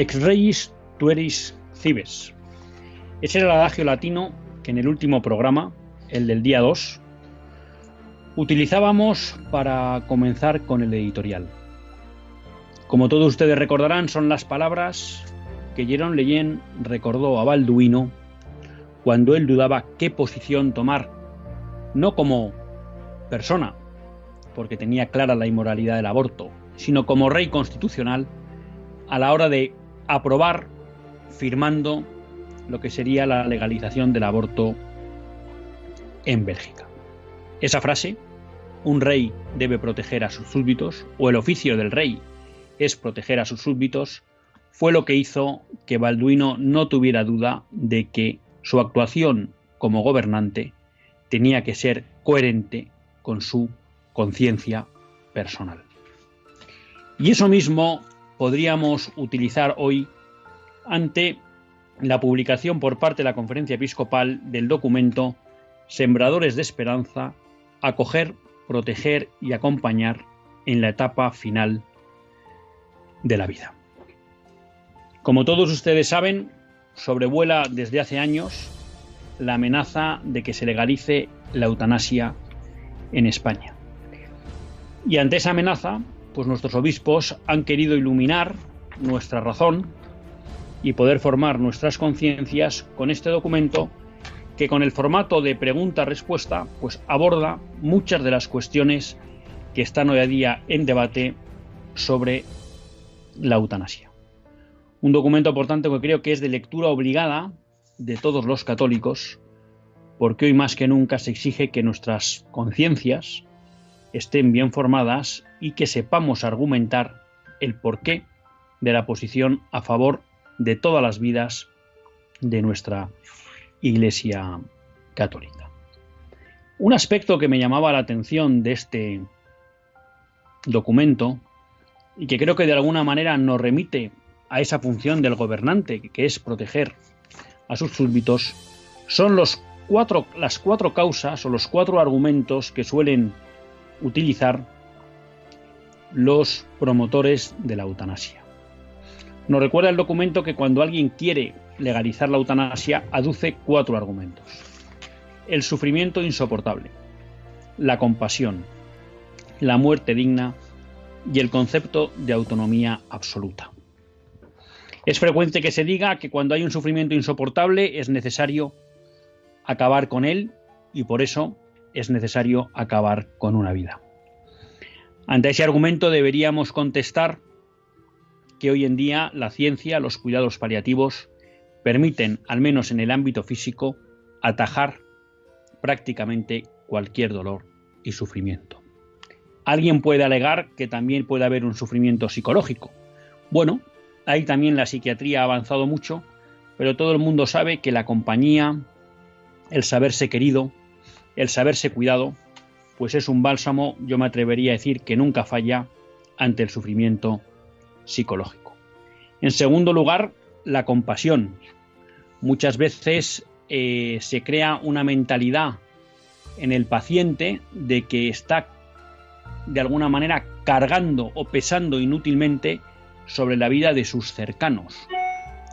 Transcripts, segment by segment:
Ex reis tueris cibes. Ese era el adagio latino que en el último programa, el del día 2, utilizábamos para comenzar con el editorial. Como todos ustedes recordarán, son las palabras que Jerón Leyen recordó a Balduino cuando él dudaba qué posición tomar, no como persona, porque tenía clara la inmoralidad del aborto, sino como rey constitucional a la hora de aprobar firmando lo que sería la legalización del aborto en Bélgica. Esa frase, un rey debe proteger a sus súbditos, o el oficio del rey es proteger a sus súbditos, fue lo que hizo que Balduino no tuviera duda de que su actuación como gobernante tenía que ser coherente con su conciencia personal. Y eso mismo podríamos utilizar hoy ante la publicación por parte de la Conferencia Episcopal del documento Sembradores de Esperanza, acoger, proteger y acompañar en la etapa final de la vida. Como todos ustedes saben, sobrevuela desde hace años la amenaza de que se legalice la eutanasia en España. Y ante esa amenaza, pues nuestros obispos han querido iluminar nuestra razón y poder formar nuestras conciencias con este documento que con el formato de pregunta-respuesta pues aborda muchas de las cuestiones que están hoy a día en debate sobre la eutanasia. Un documento, por tanto, que creo que es de lectura obligada de todos los católicos, porque hoy más que nunca se exige que nuestras conciencias estén bien formadas y que sepamos argumentar el porqué de la posición a favor de todas las vidas de nuestra Iglesia Católica. Un aspecto que me llamaba la atención de este documento y que creo que de alguna manera nos remite a esa función del gobernante, que es proteger a sus súbditos, son los cuatro, las cuatro causas o los cuatro argumentos que suelen utilizar los promotores de la eutanasia. Nos recuerda el documento que cuando alguien quiere legalizar la eutanasia aduce cuatro argumentos. El sufrimiento insoportable, la compasión, la muerte digna y el concepto de autonomía absoluta. Es frecuente que se diga que cuando hay un sufrimiento insoportable es necesario acabar con él y por eso es necesario acabar con una vida. Ante ese argumento deberíamos contestar que hoy en día la ciencia, los cuidados paliativos, permiten, al menos en el ámbito físico, atajar prácticamente cualquier dolor y sufrimiento. Alguien puede alegar que también puede haber un sufrimiento psicológico. Bueno, ahí también la psiquiatría ha avanzado mucho, pero todo el mundo sabe que la compañía, el saberse querido, el saberse cuidado, pues es un bálsamo, yo me atrevería a decir, que nunca falla ante el sufrimiento psicológico. En segundo lugar, la compasión. Muchas veces eh, se crea una mentalidad en el paciente de que está de alguna manera cargando o pesando inútilmente sobre la vida de sus cercanos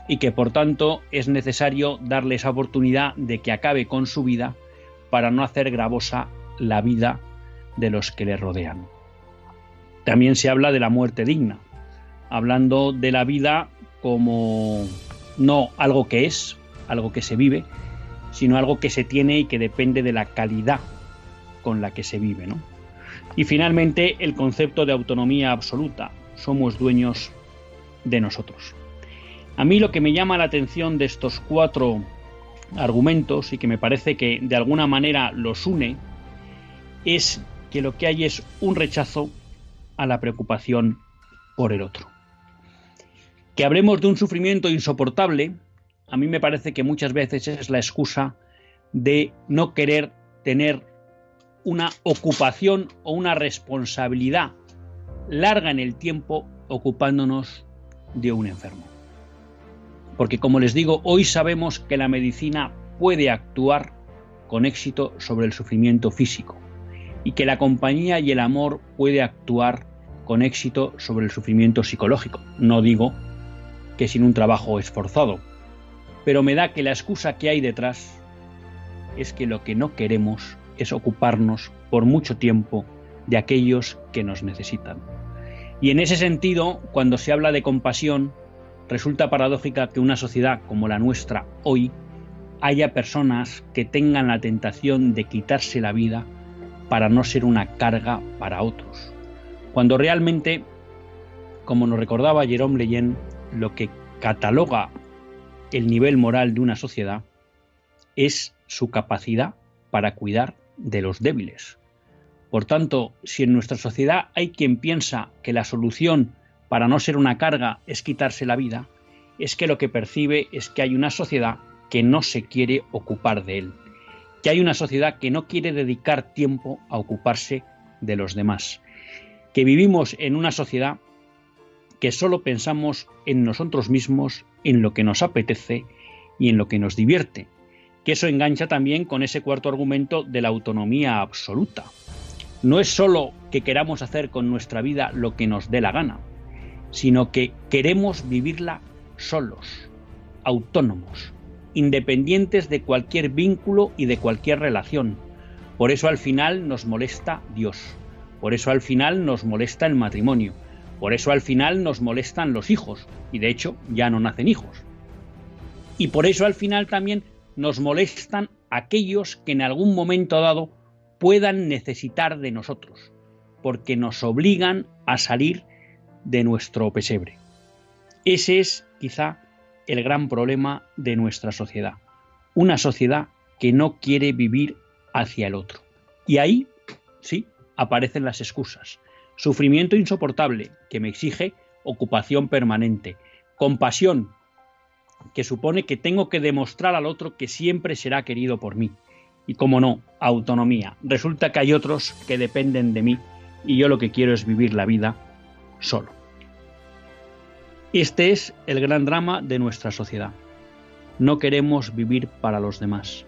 y que por tanto es necesario darle esa oportunidad de que acabe con su vida para no hacer gravosa la vida de los que le rodean. También se habla de la muerte digna, hablando de la vida como no algo que es, algo que se vive, sino algo que se tiene y que depende de la calidad con la que se vive. ¿no? Y finalmente el concepto de autonomía absoluta. Somos dueños de nosotros. A mí lo que me llama la atención de estos cuatro argumentos y que me parece que de alguna manera los une es que lo que hay es un rechazo a la preocupación por el otro. Que hablemos de un sufrimiento insoportable, a mí me parece que muchas veces es la excusa de no querer tener una ocupación o una responsabilidad larga en el tiempo ocupándonos de un enfermo. Porque como les digo, hoy sabemos que la medicina puede actuar con éxito sobre el sufrimiento físico y que la compañía y el amor puede actuar con éxito sobre el sufrimiento psicológico. No digo que sin un trabajo esforzado, pero me da que la excusa que hay detrás es que lo que no queremos es ocuparnos por mucho tiempo de aquellos que nos necesitan. Y en ese sentido, cuando se habla de compasión, resulta paradójica que una sociedad como la nuestra hoy haya personas que tengan la tentación de quitarse la vida para no ser una carga para otros. Cuando realmente, como nos recordaba Jerome Leyen, lo que cataloga el nivel moral de una sociedad es su capacidad para cuidar de los débiles. Por tanto, si en nuestra sociedad hay quien piensa que la solución para no ser una carga es quitarse la vida, es que lo que percibe es que hay una sociedad que no se quiere ocupar de él, que hay una sociedad que no quiere dedicar tiempo a ocuparse de los demás, que vivimos en una sociedad que solo pensamos en nosotros mismos, en lo que nos apetece y en lo que nos divierte, que eso engancha también con ese cuarto argumento de la autonomía absoluta. No es solo que queramos hacer con nuestra vida lo que nos dé la gana, sino que queremos vivirla solos, autónomos, independientes de cualquier vínculo y de cualquier relación. Por eso al final nos molesta Dios, por eso al final nos molesta el matrimonio, por eso al final nos molestan los hijos, y de hecho ya no nacen hijos. Y por eso al final también nos molestan aquellos que en algún momento dado puedan necesitar de nosotros, porque nos obligan a salir de nuestro pesebre. Ese es quizá el gran problema de nuestra sociedad. Una sociedad que no quiere vivir hacia el otro. Y ahí, sí, aparecen las excusas. Sufrimiento insoportable que me exige ocupación permanente. Compasión que supone que tengo que demostrar al otro que siempre será querido por mí. Y como no, autonomía. Resulta que hay otros que dependen de mí y yo lo que quiero es vivir la vida solo. Este es el gran drama de nuestra sociedad. No queremos vivir para los demás.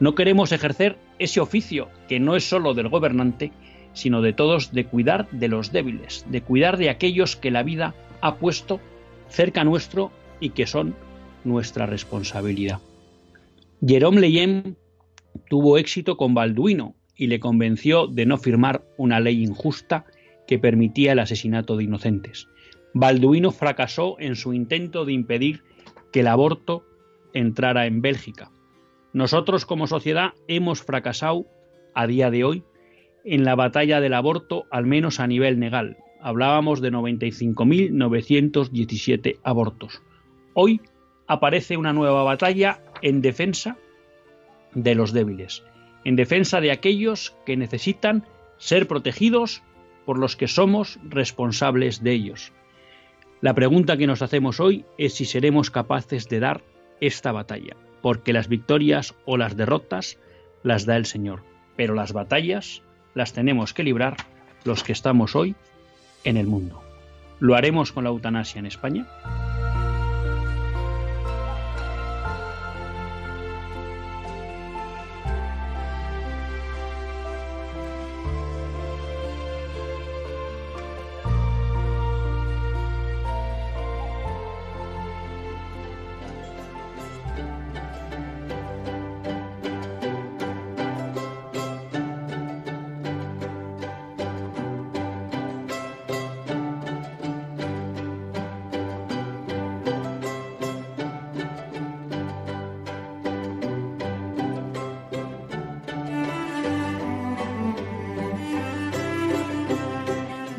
No queremos ejercer ese oficio que no es solo del gobernante, sino de todos de cuidar de los débiles, de cuidar de aquellos que la vida ha puesto cerca nuestro y que son nuestra responsabilidad. Jerome Leyen tuvo éxito con Balduino y le convenció de no firmar una ley injusta que permitía el asesinato de inocentes. Balduino fracasó en su intento de impedir que el aborto entrara en Bélgica. Nosotros como sociedad hemos fracasado a día de hoy en la batalla del aborto, al menos a nivel legal. Hablábamos de 95.917 abortos. Hoy aparece una nueva batalla en defensa de los débiles, en defensa de aquellos que necesitan ser protegidos por los que somos responsables de ellos. La pregunta que nos hacemos hoy es si seremos capaces de dar esta batalla, porque las victorias o las derrotas las da el Señor, pero las batallas las tenemos que librar los que estamos hoy en el mundo. ¿Lo haremos con la eutanasia en España?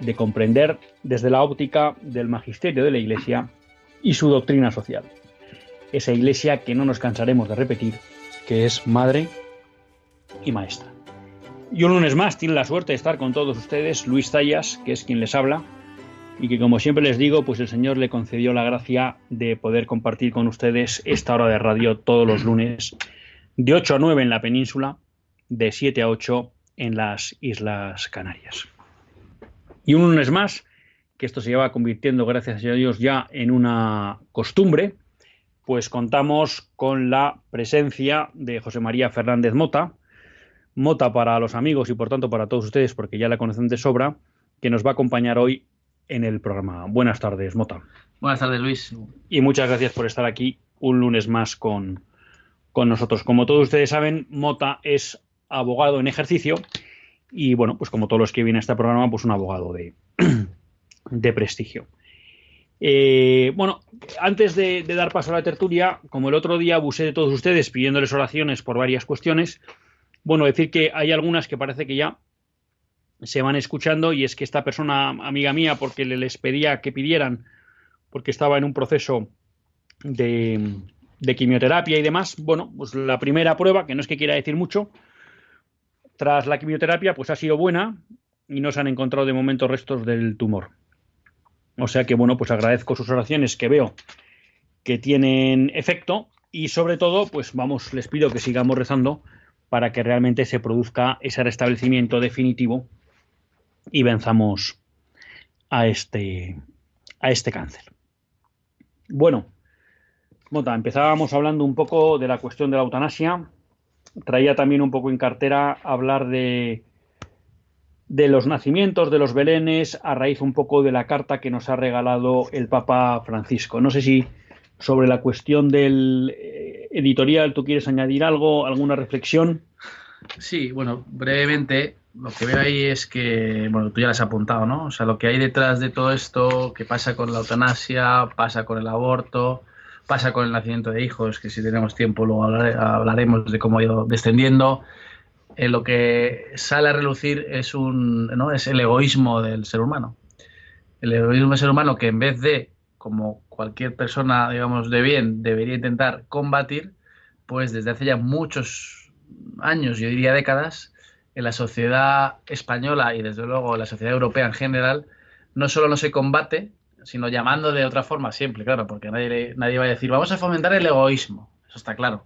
de comprender desde la óptica del magisterio de la Iglesia y su doctrina social. Esa Iglesia que no nos cansaremos de repetir, que es madre y maestra. Y un lunes más tiene la suerte de estar con todos ustedes Luis Zayas, que es quien les habla, y que como siempre les digo, pues el Señor le concedió la gracia de poder compartir con ustedes esta hora de radio todos los lunes, de 8 a 9 en la península, de 7 a 8 en las Islas Canarias. Y un lunes más, que esto se lleva convirtiendo, gracias a Dios, ya en una costumbre, pues contamos con la presencia de José María Fernández Mota, Mota para los amigos y por tanto para todos ustedes, porque ya la conocen de sobra, que nos va a acompañar hoy en el programa. Buenas tardes, Mota. Buenas tardes, Luis. Y muchas gracias por estar aquí un lunes más con, con nosotros. Como todos ustedes saben, Mota es abogado en ejercicio y bueno, pues como todos los que vienen a este programa, pues un abogado de, de prestigio. Eh, bueno, antes de, dar paso a la tertulia, como el otro día abusé de todos ustedes pidiéndoles oraciones por varias cuestiones, bueno, decir que hay algunas que parece que ya se van escuchando y es que esta persona, amiga mía, porque les pedía que pidieran, porque estaba en un proceso de, de quimioterapia y demás, bueno, pues la primera prueba, que no es que quiera decir mucho, tras la quimioterapia, pues ha sido buena y no se han encontrado de momento restos del tumor. O sea que, bueno, pues agradezco sus oraciones que veo que tienen efecto y sobre todo, pues vamos, les pido que sigamos rezando para que realmente se produzca ese restablecimiento definitivo y venzamos a este, a este cáncer. Bueno, Mota, empezábamos hablando un poco de la cuestión de la eutanasia, traía también un poco en cartera hablar de, de los nacimientos, de los belenes, a raíz un poco de la carta que nos ha regalado el Papa Francisco. No sé si sobre la cuestión del eh, editorial tú quieres añadir algo, alguna reflexión. Sí, bueno, brevemente, lo que veo ahí es que, bueno, tú ya lo has apuntado, ¿no? O sea, lo que hay detrás de todo esto, que pasa con la eutanasia, pasa con el aborto, pasa con el nacimiento de hijos, que si tenemos tiempo luego hablaremos de cómo ha ido descendiendo. Lo que sale a relucir es, un, ¿no? es el egoísmo del ser humano. El egoísmo del ser humano que en vez de, como cualquier persona, digamos, de bien, debería intentar combatir, pues desde hace ya muchos años, yo diría décadas, en la sociedad española y desde luego en la sociedad europea en general, no solo no se combate, sino llamando de otra forma siempre, claro, porque nadie, nadie va a decir, vamos a fomentar el egoísmo, eso está claro.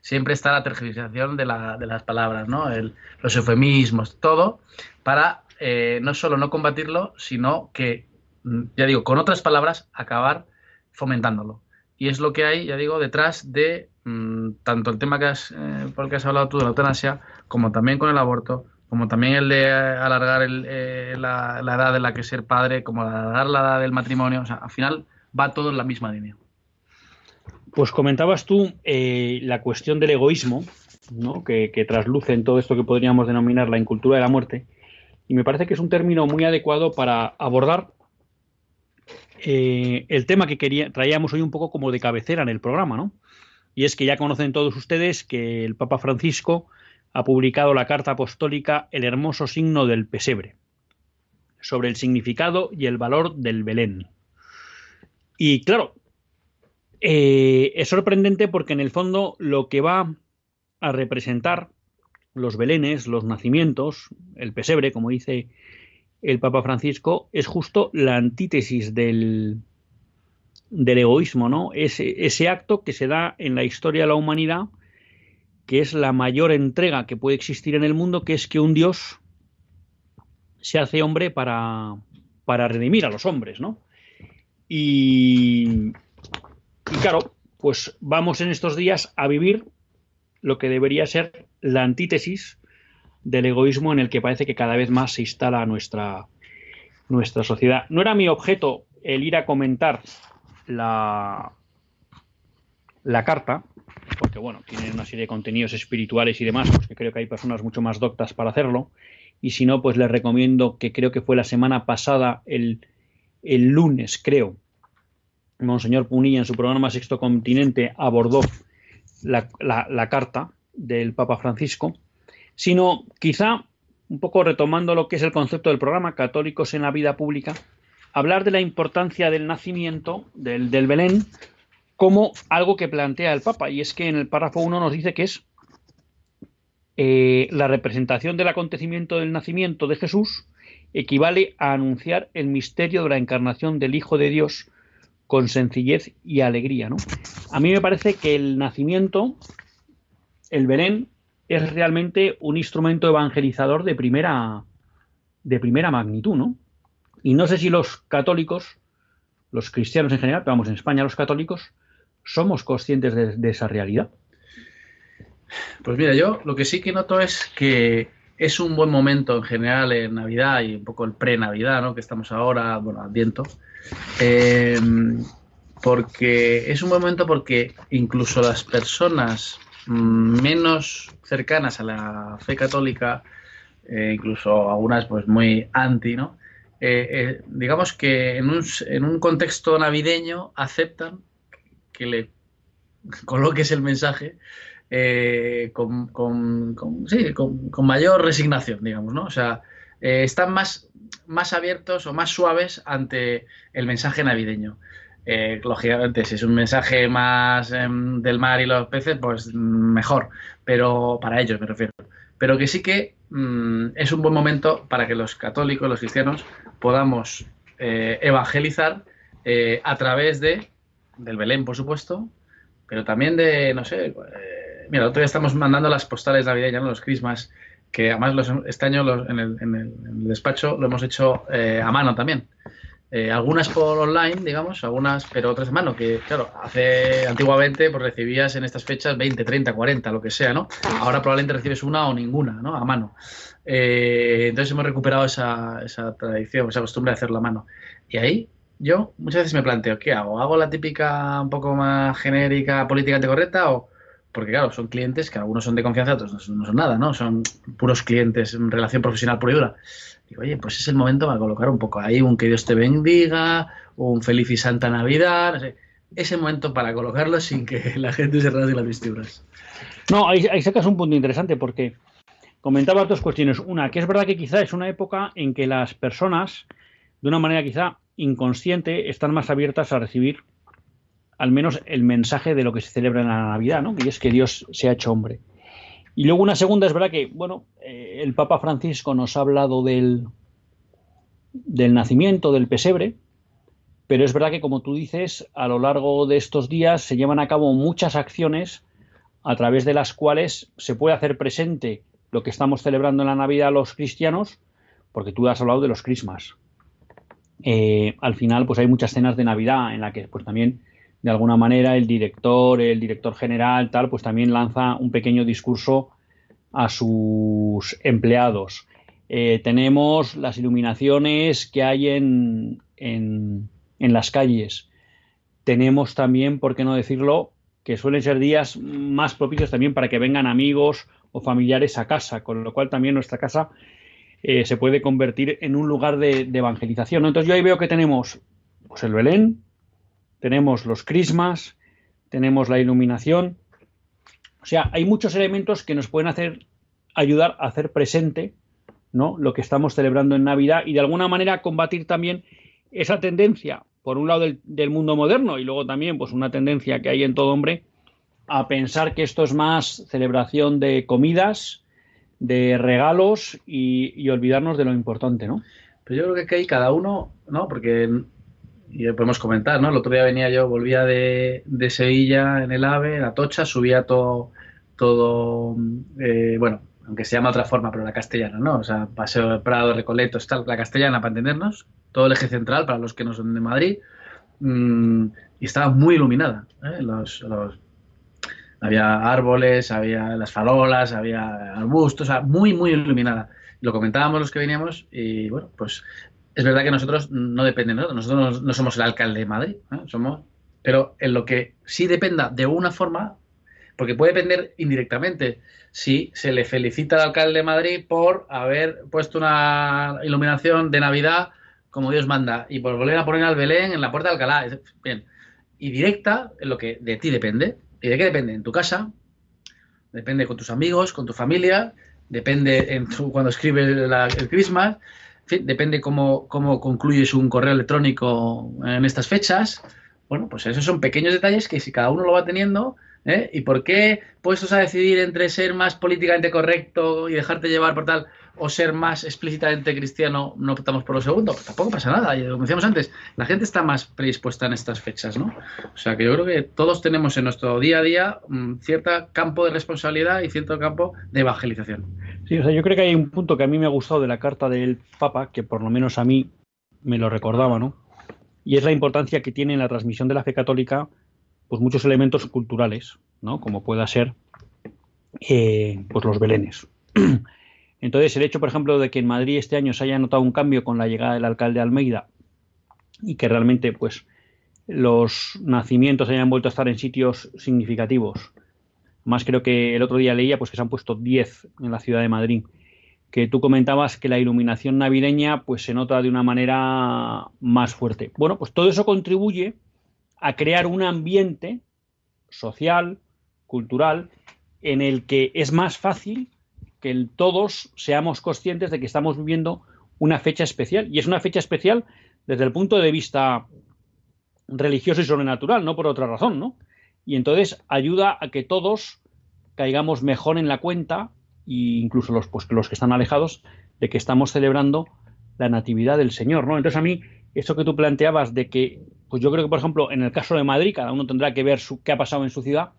Siempre está la tergiversación de, la, de las palabras, ¿no? El, los eufemismos, todo, para eh, no solo no combatirlo, sino que, mm, ya digo, con otras palabras, acabar fomentándolo. Y es lo que hay, ya digo, detrás de mm, tanto el tema que has, eh, por el que has hablado tú de la eutanasia, como también con el aborto, como también el de alargar eh, la, edad de la que ser padre, como alargar la edad del matrimonio, o sea, al final va todo en la misma línea. Pues comentabas tú eh, la cuestión del egoísmo, ¿no? que, trasluce en todo esto que podríamos denominar la incultura de la muerte, y me parece que es un término muy adecuado para abordar eh, el tema que quería, traíamos hoy un poco como de cabecera en el programa, ¿no? Y es que ya conocen todos ustedes que el Papa Francisco ha publicado la carta apostólica El hermoso signo del pesebre, sobre el significado y el valor del Belén. Y claro, eh, es sorprendente porque en el fondo lo que va a representar los belenes, los nacimientos, el pesebre, como dice el Papa Francisco, es justo la antítesis del, del egoísmo, ¿no? Ese, ese acto que se da en la historia de la humanidad que es la mayor entrega que puede existir en el mundo, que es que un Dios se hace hombre para, para redimir a los hombres, ¿no? Y, y claro, pues vamos en estos días a vivir lo que debería ser la antítesis del egoísmo en el que parece que cada vez más se instala nuestra, nuestra sociedad. No era mi objeto el ir a comentar la, la carta, porque bueno, tiene una serie de contenidos espirituales y demás, pues que creo que hay personas mucho más doctas para hacerlo. Y si no, pues les recomiendo que creo que fue la semana pasada, el, el lunes, creo, Monseñor Punilla en su programa Sexto Continente abordó la, la carta del Papa Francisco, sino quizá un poco retomando lo que es el concepto del programa Católicos en la Vida Pública, hablar de la importancia del nacimiento del, del Belén como algo que plantea el Papa. Y es que en el párrafo 1 nos dice que es eh, la representación del acontecimiento del nacimiento de Jesús equivale a anunciar el misterio de la encarnación del Hijo de Dios con sencillez y alegría. ¿no? A mí me parece que el nacimiento, el Belén, es realmente un instrumento evangelizador de primera, de primera magnitud, ¿no? Y no sé si los católicos, los cristianos en general, pero vamos, en España los católicos, somos conscientes de, esa realidad. Pues mira, yo lo que sí que noto es que es un buen momento en general en Navidad y un poco el pre-Navidad, ¿no? Que estamos ahora, bueno, Adviento. Eh, porque es un buen momento porque incluso las personas mm, menos cercanas a la fe católica, eh, incluso algunas pues muy anti, ¿no? Eh, digamos que en un, en un contexto navideño aceptan que le coloques el mensaje eh, con, con, mayor resignación, digamos, ¿no? O sea, eh, están más, más abiertos o más suaves ante el mensaje navideño. Eh, lógicamente, si es un mensaje más em, del mar y los peces, pues mejor, pero para ellos me refiero. Pero que sí que mm, es un buen momento para que los católicos, los cristianos, podamos evangelizar a través de del Belén, por supuesto, pero también de, no sé, eh, mira, otro día estamos mandando las postales navideñas, los Christmas, que además los, este año en, el, despacho lo hemos hecho eh, a mano también. Eh, algunas por online, digamos, algunas, pero otras a mano, que claro, hace antiguamente pues recibías en estas fechas 20, 30, 40, lo que sea, ¿no? Ahora probablemente recibes una o ninguna, ¿no? A mano. entonces hemos recuperado esa, esa tradición, esa costumbre de hacerlo a mano. Y ahí yo muchas veces me planteo, ¿qué hago? ¿Hago la típica un poco más genérica, políticamente correcta? O, porque claro, son clientes que algunos son de confianza, otros no son, nada, ¿no? Son puros clientes en relación profesional pura y dura. Digo, oye, pues es el momento para colocar un poco ahí un que Dios te bendiga, un feliz y santa Navidad, no sé. Ese momento para colocarlo sin que la gente se rasgue las vestiduras. No, ahí, sacas un punto interesante porque comentaba dos cuestiones. Una, que es verdad que quizá es una época en que las personas, de una manera quizá inconsciente están más abiertas a recibir al menos el mensaje de lo que se celebra en la Navidad, ¿no? Y es que Dios se ha hecho hombre. Y luego una segunda es verdad que, bueno, eh, el Papa Francisco nos ha hablado del, del nacimiento, del pesebre, pero es verdad que, como tú dices, a lo largo de estos días se llevan a cabo muchas acciones a través de las cuales se puede hacer presente lo que estamos celebrando en la Navidad los cristianos, porque tú has hablado de los Christmas. Eh, al final pues hay muchas escenas de Navidad en la que pues también de alguna manera el director, el director general, tal, pues también lanza un pequeño discurso a sus empleados. Eh, tenemos las iluminaciones que hay en, en, las calles. Tenemos también, por qué no decirlo, que suelen ser días más propicios también para que vengan amigos o familiares a casa, con lo cual también nuestra casa eh, se puede convertir en un lugar de, evangelización. Entonces yo ahí veo que tenemos pues, el Belén, tenemos los crismas, tenemos la iluminación. O sea, hay muchos elementos que nos pueden hacer ayudar a hacer presente ¿no? lo que estamos celebrando en Navidad y de alguna manera combatir también esa tendencia, por un lado del, del, mundo moderno y luego también pues una tendencia que hay en todo hombre a pensar que esto es más celebración de comidas, de regalos y, olvidarnos de lo importante, ¿no? Pero yo creo que hay cada uno, ¿no? Porque y podemos comentar, ¿no? El otro día venía yo, volvía de, Sevilla en el AVE, en Atocha, subía todo, todo eh, bueno, aunque se llama otra forma, pero la castellana, ¿no? O sea, Paseo del Prado, Recoletos, tal, la castellana para entendernos, todo el eje central para los que no son de Madrid, mm, y estaba muy iluminada, ¿eh? los, había árboles, había las farolas, había arbustos, o sea, muy, muy iluminada. Lo comentábamos los que veníamos y bueno, pues es verdad que nosotros no depende de nosotros, nosotros no, somos el alcalde de Madrid, ¿eh? somos, pero en lo que sí dependa de una forma, porque puede depender indirectamente si se le felicita al alcalde de Madrid por haber puesto una iluminación de Navidad como Dios manda y por volver a poner al Belén en la puerta de Alcalá. Bien. Y directa en lo que de ti depende. ¿Y de qué depende? En tu casa, depende con tus amigos, con tu familia, depende en cuando escribes el Christmas, depende cómo, cómo concluyes un correo electrónico en estas fechas. Bueno, pues esos son pequeños detalles que si cada uno lo va teniendo, ¿eh? ¿Y por qué puestos a decidir entre ser más políticamente correcto y dejarte llevar por tal o ser más explícitamente cristiano no optamos por lo segundo? Pues tampoco pasa nada. Y como decíamos antes, la gente está más predispuesta en estas fechas, ¿no? O sea que yo creo que todos tenemos en nuestro día a día un cierto campo de responsabilidad y cierto campo de evangelización. Sí, o sea, yo creo que hay un punto que a mí me ha gustado de la carta del Papa, que por lo menos a mí me lo recordaba, ¿no? Y es la importancia que tiene en la transmisión de la fe católica pues muchos elementos culturales, ¿no? Como pueda ser eh, pues los belenes. Entonces, el hecho, por ejemplo, de que en Madrid este año se haya notado un cambio con la llegada del alcalde Almeida y que realmente, pues, los nacimientos hayan vuelto a estar en sitios significativos. Más creo que el otro día leía, pues, que se han puesto 10 en la ciudad de Madrid. Que tú comentabas que la iluminación navideña, pues, se nota de una manera más fuerte. Bueno, pues todo eso contribuye a crear un ambiente social, cultural, en el que es más fácil que todos seamos conscientes de que estamos viviendo una fecha especial. Y es una fecha especial desde el punto de vista religioso y sobrenatural, no por otra razón, ¿no? Y entonces ayuda a que todos caigamos mejor en la cuenta, e incluso los, pues, los que están alejados, de que estamos celebrando la natividad del Señor, ¿no? Entonces a mí, eso que tú planteabas de que, pues yo creo que, por ejemplo, en el caso de Madrid, cada uno tendrá que ver su, qué ha pasado en su ciudad,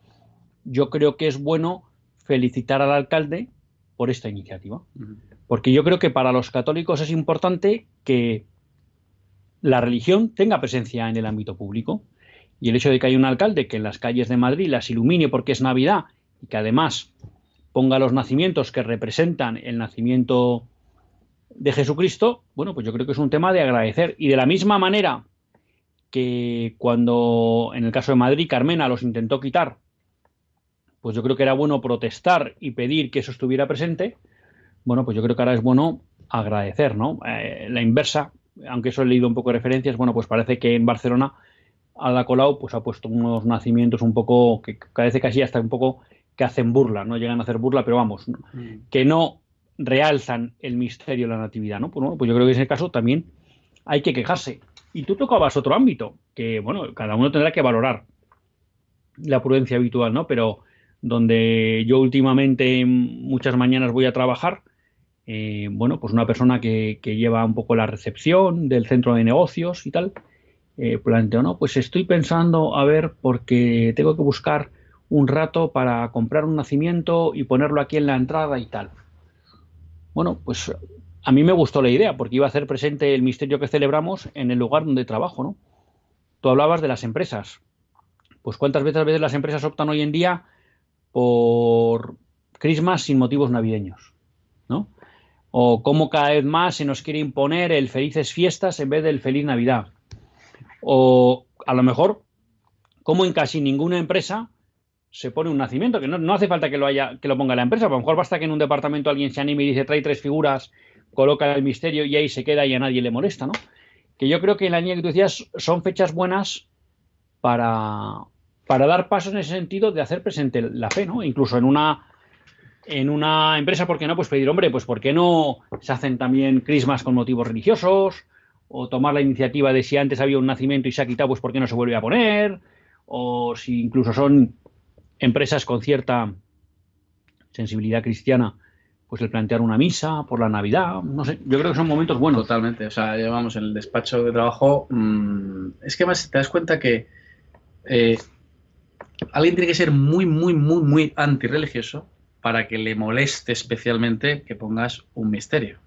yo creo que es bueno felicitar al alcalde por esta iniciativa. Porque yo creo que para los católicos es importante que la religión tenga presencia en el ámbito público. Y el hecho de que haya un alcalde que en las calles de Madrid las ilumine porque es Navidad y que además ponga los nacimientos que representan el nacimiento de Jesucristo, bueno, pues yo creo que es un tema de agradecer. Y de la misma manera que cuando en el caso de Madrid Carmena los intentó quitar pues yo creo que era bueno protestar y pedir que eso estuviera presente. Bueno, pues yo creo que ahora es bueno agradecer, ¿no? Eh, la inversa, aunque eso he leído un poco de referencias, bueno, pues parece que en Barcelona la Colau pues ha puesto unos nacimientos un poco que parece casi hasta un poco que hacen burla, no llegan a hacer burla, pero vamos, mm. que no realzan el misterio de la natividad, ¿no? Pues, bueno, pues yo creo que en ese caso también hay que quejarse. Y tú tocabas otro ámbito, que bueno, cada uno tendrá que valorar la prudencia habitual, ¿no? Pero donde yo últimamente muchas mañanas voy a trabajar. Eh, bueno, pues una persona que, lleva un poco la recepción del centro de negocios y tal, eh, planteó, no, pues estoy pensando a ver porque tengo que buscar un rato para comprar un nacimiento y ponerlo aquí en la entrada y tal. Bueno, pues a mí me gustó la idea porque iba a hacer presente el misterio que celebramos en el lugar donde trabajo, ¿no? Tú hablabas de las empresas. Pues cuántas veces, veces las empresas optan hoy en día por Christmas sin motivos navideños, ¿no? O cómo cada vez más se nos quiere imponer el felices fiestas en vez del feliz Navidad. O a lo mejor, como en casi ninguna empresa se pone un nacimiento, que no, hace falta que lo haya, que lo ponga la empresa, a lo mejor basta que en un departamento alguien se anime y dice trae tres figuras, coloca el misterio y ahí se queda y a nadie le molesta, ¿no? Que yo creo que en la línea que tú decías son fechas buenas para, para dar pasos en ese sentido de hacer presente la fe, ¿no? Incluso en una en una empresa, ¿por qué no? Pues pedir, hombre, pues ¿por qué no se hacen también crismas con motivos religiosos? O tomar la iniciativa de si antes había un nacimiento y se ha quitado, pues ¿por qué no se vuelve a poner? O si incluso son empresas con cierta sensibilidad cristiana, pues el plantear una misa por la Navidad, no sé, yo creo que son momentos buenos. Totalmente, o sea, llevamos en el despacho de trabajo, mmm, es que más te das cuenta que eh, alguien tiene que ser muy, muy, muy, muy antirreligioso para que le moleste especialmente que pongas un misterio.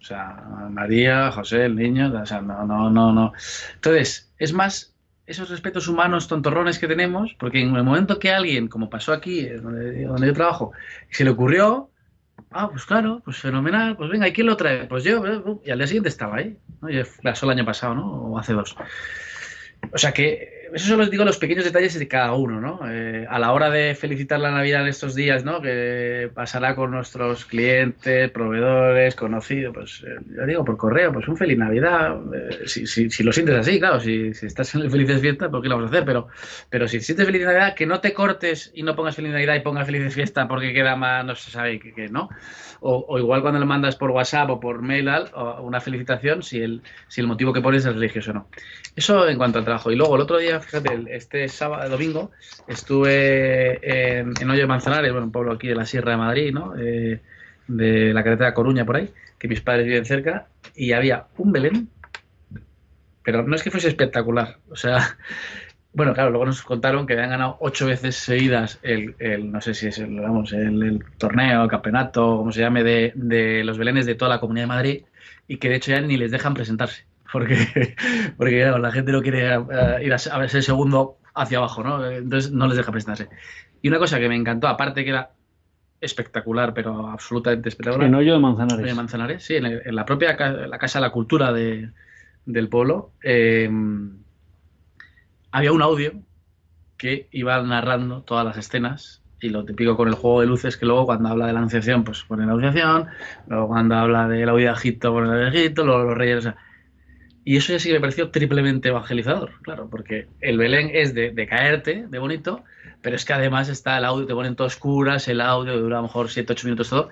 O sea, María, José, el niño, o sea, no, no, no, no. Entonces, es más esos respetos humanos tontorrones que tenemos, porque en el momento que alguien, como pasó aquí, donde, yo trabajo, se le ocurrió, Ah, pues claro, pues fenomenal. Pues venga, ¿y quién lo trae? Pues yo. eh, Y al día siguiente estaba ahí. ¿no? Y pasó el año pasado, ¿no? O hace dos. O sea que eso solo os digo los pequeños detalles de cada uno, ¿no? Eh, a la hora de felicitar la Navidad en estos días, ¿no? Que pasará con nuestros clientes, proveedores, conocidos, pues eh, yo digo por correo, pues un feliz Navidad. eh, si, si, si lo sientes así, claro, si, si estás en el Felices Fiesta, ¿por qué lo vamos a hacer? Pero, pero si sientes Feliz Navidad, que no te cortes y no pongas Feliz Navidad y pongas Felices Fiesta porque queda más, no se sabe qué, ¿no? O, o igual cuando le mandas por WhatsApp o por mail o una felicitación, si el, si el motivo que pones es religioso o no. Eso en cuanto al trabajo. Y luego el otro día, fíjate, este sábado, domingo, estuve en, en Hoyo de Manzanares, bueno, un pueblo aquí de la Sierra de Madrid, ¿no? Eh, de la carretera Coruña por ahí, que mis padres viven cerca, y había un Belén, pero no es que fuese espectacular. O sea, bueno, claro, luego nos contaron que habían ganado ocho veces seguidas el, el no sé si es el, vamos, el, el torneo, el campeonato, como se llame, de, de los Belenes de toda la Comunidad de Madrid, y que de hecho ya ni les dejan presentarse porque, porque claro, la gente no quiere eh, ir a, a ser segundo hacia abajo, ¿no? Entonces no les deja presentarse. Y una cosa que me encantó, aparte que era espectacular, pero absolutamente espectacular. En Hoyo de Manzanares. de Manzanares, sí, en, el- en la propia ca- la Casa de la Cultura de, del pueblo, eh, había un audio que iba narrando todas las escenas y lo típico con el juego de luces que luego cuando habla de la anunciación pues pone la anunciación, luego cuando habla de la huida de Egipto pone la de Egipto, luego los reyes, o sea, y eso ya sí me pareció triplemente evangelizador, claro, porque el Belén es de, de caerte, de bonito, pero es que además está el audio, te ponen todo oscuras, el audio dura a lo mejor 7-8 minutos todo,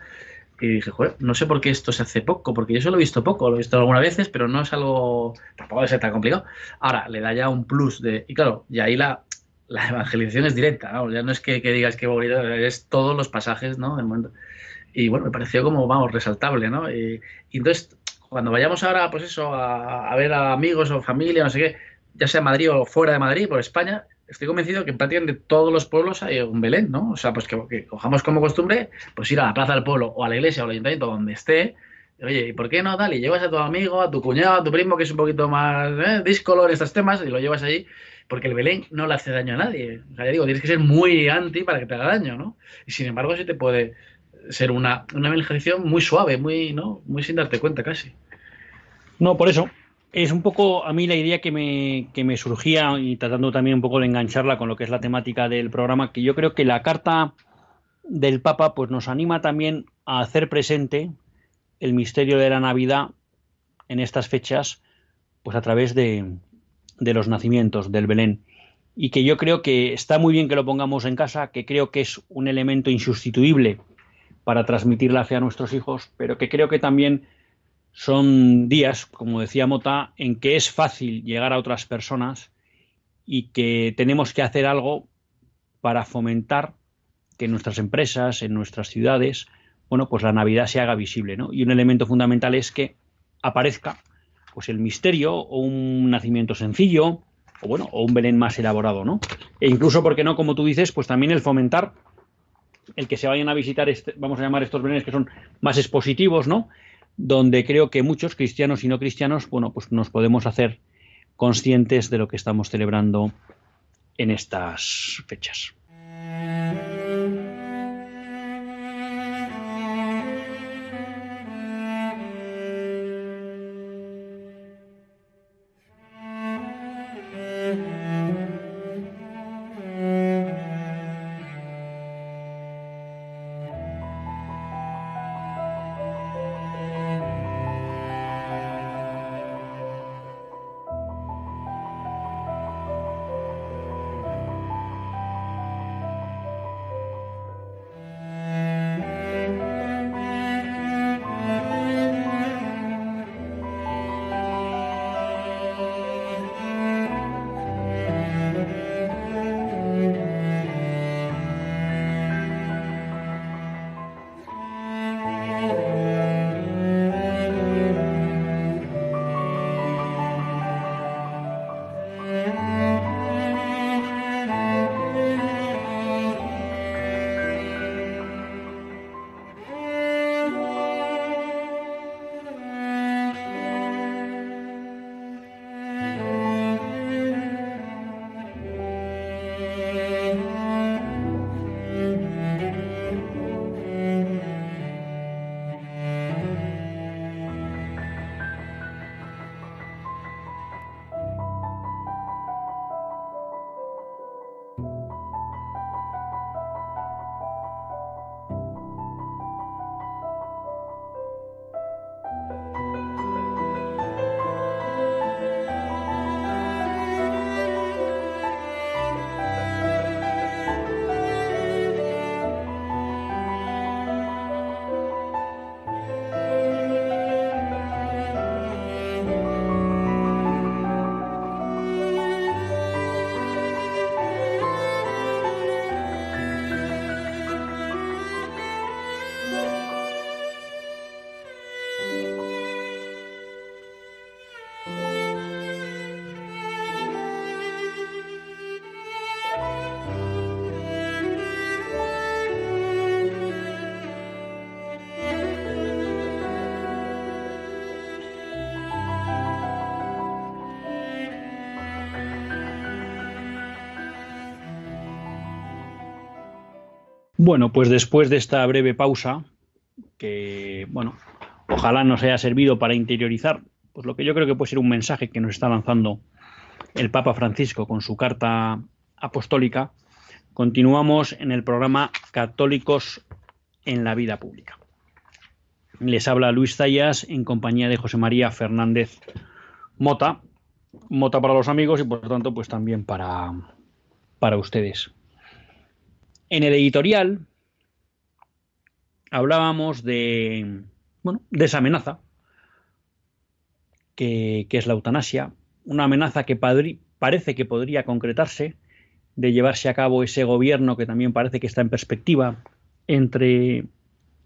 y dije, joder, no sé por qué esto se hace poco, porque yo eso lo he visto poco, lo he visto algunas veces, pero no es algo, tampoco debe ser tan complicado. Ahora, le da ya un plus de, y claro, y ahí la, la evangelización es directa, ¿no? ya no es que, que digas que bonito, es todos los pasajes, ¿no? Del momento. Y bueno, me pareció como, vamos, resaltable, ¿no? Y, y entonces, cuando vayamos ahora, pues eso, a, ver a amigos o familia, no sé qué, ya sea en Madrid o fuera de Madrid, por España, estoy convencido que en prácticamente todos los pueblos hay un Belén, ¿no? O sea, pues que, cojamos como costumbre, pues ir a la plaza del pueblo o a la iglesia o al ayuntamiento, donde esté, Oye, ¿y por qué no tal? Y llevas a tu amigo, a tu cuñado, a tu primo, que es un poquito más eh, díscolo en estos temas, y lo llevas allí, porque el Belén no le hace daño a nadie. O sea, ya digo, tienes que ser muy anti para que te haga daño, ¿no? Y sin embargo, sí te puede ser una, una evangelización muy suave, muy, ¿no? Muy sin darte cuenta casi. No, por eso. Es un poco a mí la idea que me, que me surgía y tratando también un poco de engancharla con lo que es la temática del programa, que yo creo que la carta del Papa pues nos anima también a hacer presente el misterio de la Navidad en estas fechas, pues a través de, de los nacimientos del Belén. Y que yo creo que está muy bien que lo pongamos en casa, que creo que es un elemento insustituible para transmitir la fe a nuestros hijos, pero que creo que también son días, como decía Mota, en que es fácil llegar a otras personas y que tenemos que hacer algo para fomentar que en nuestras empresas, en nuestras ciudades, bueno, pues la Navidad se haga visible, ¿no? Y un elemento fundamental es que aparezca pues el misterio o un nacimiento sencillo o bueno, o un Belén más elaborado, ¿no? E incluso, porque no, como tú dices, pues también el fomentar el que se vayan a visitar, este, vamos a llamar estos Belenes que son más expositivos, ¿no? Donde creo que muchos cristianos y no cristianos, bueno, pues nos podemos hacer conscientes de lo que estamos celebrando en estas fechas. Bueno, pues después de esta breve pausa, que, bueno, ojalá nos haya servido para interiorizar, pues lo que yo creo que puede ser un mensaje que nos está lanzando el Papa Francisco con su carta apostólica, continuamos en el programa Católicos en la Vida Pública. Les habla Luis Zayas en compañía de José María Fernández Mota. Mota para los amigos y por tanto pues también para, para ustedes. En el editorial hablábamos de, bueno, de esa amenaza que, es la eutanasia, una amenaza que parece que podría concretarse de llevarse a cabo ese gobierno que también parece que está en perspectiva entre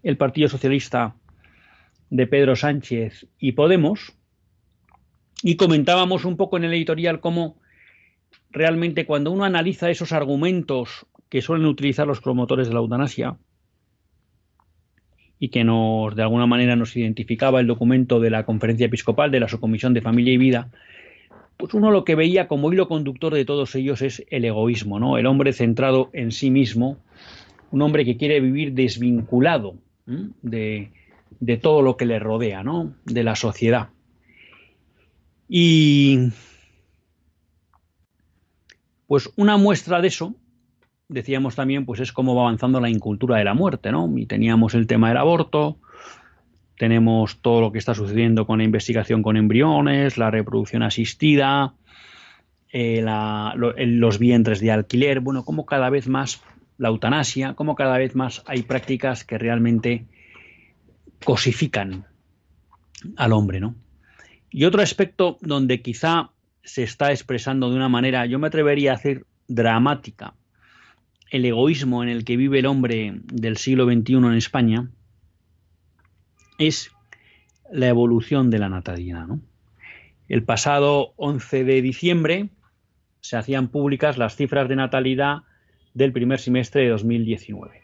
el Partido Socialista de Pedro Sánchez y Podemos. Y comentábamos un poco en el editorial cómo realmente cuando uno analiza esos argumentos que suelen utilizar los promotores de la eutanasia y que nos de alguna manera nos identificaba el documento de la conferencia episcopal de la subcomisión de familia y vida pues uno lo que veía como hilo conductor de todos ellos es el egoísmo, ¿no? El hombre centrado en sí mismo, un hombre que quiere vivir desvinculado de, de, todo lo que le rodea, ¿no? De la sociedad. Y pues una muestra de eso decíamos también, pues es cómo va avanzando la incultura de la muerte, ¿no? Y teníamos el tema del aborto, tenemos todo lo que está sucediendo con la investigación con embriones, la reproducción asistida, eh, los vientres de alquiler, bueno, como cada vez más la eutanasia, como cada vez más hay prácticas que realmente cosifican al hombre, ¿no? Y otro aspecto donde quizá se está expresando de una manera, yo me atrevería a decir, dramática, el egoísmo en el que vive el hombre del siglo XXI en España es la evolución de la natalidad. El pasado 11 de diciembre se hacían públicas las cifras de natalidad del primer semestre de 2019.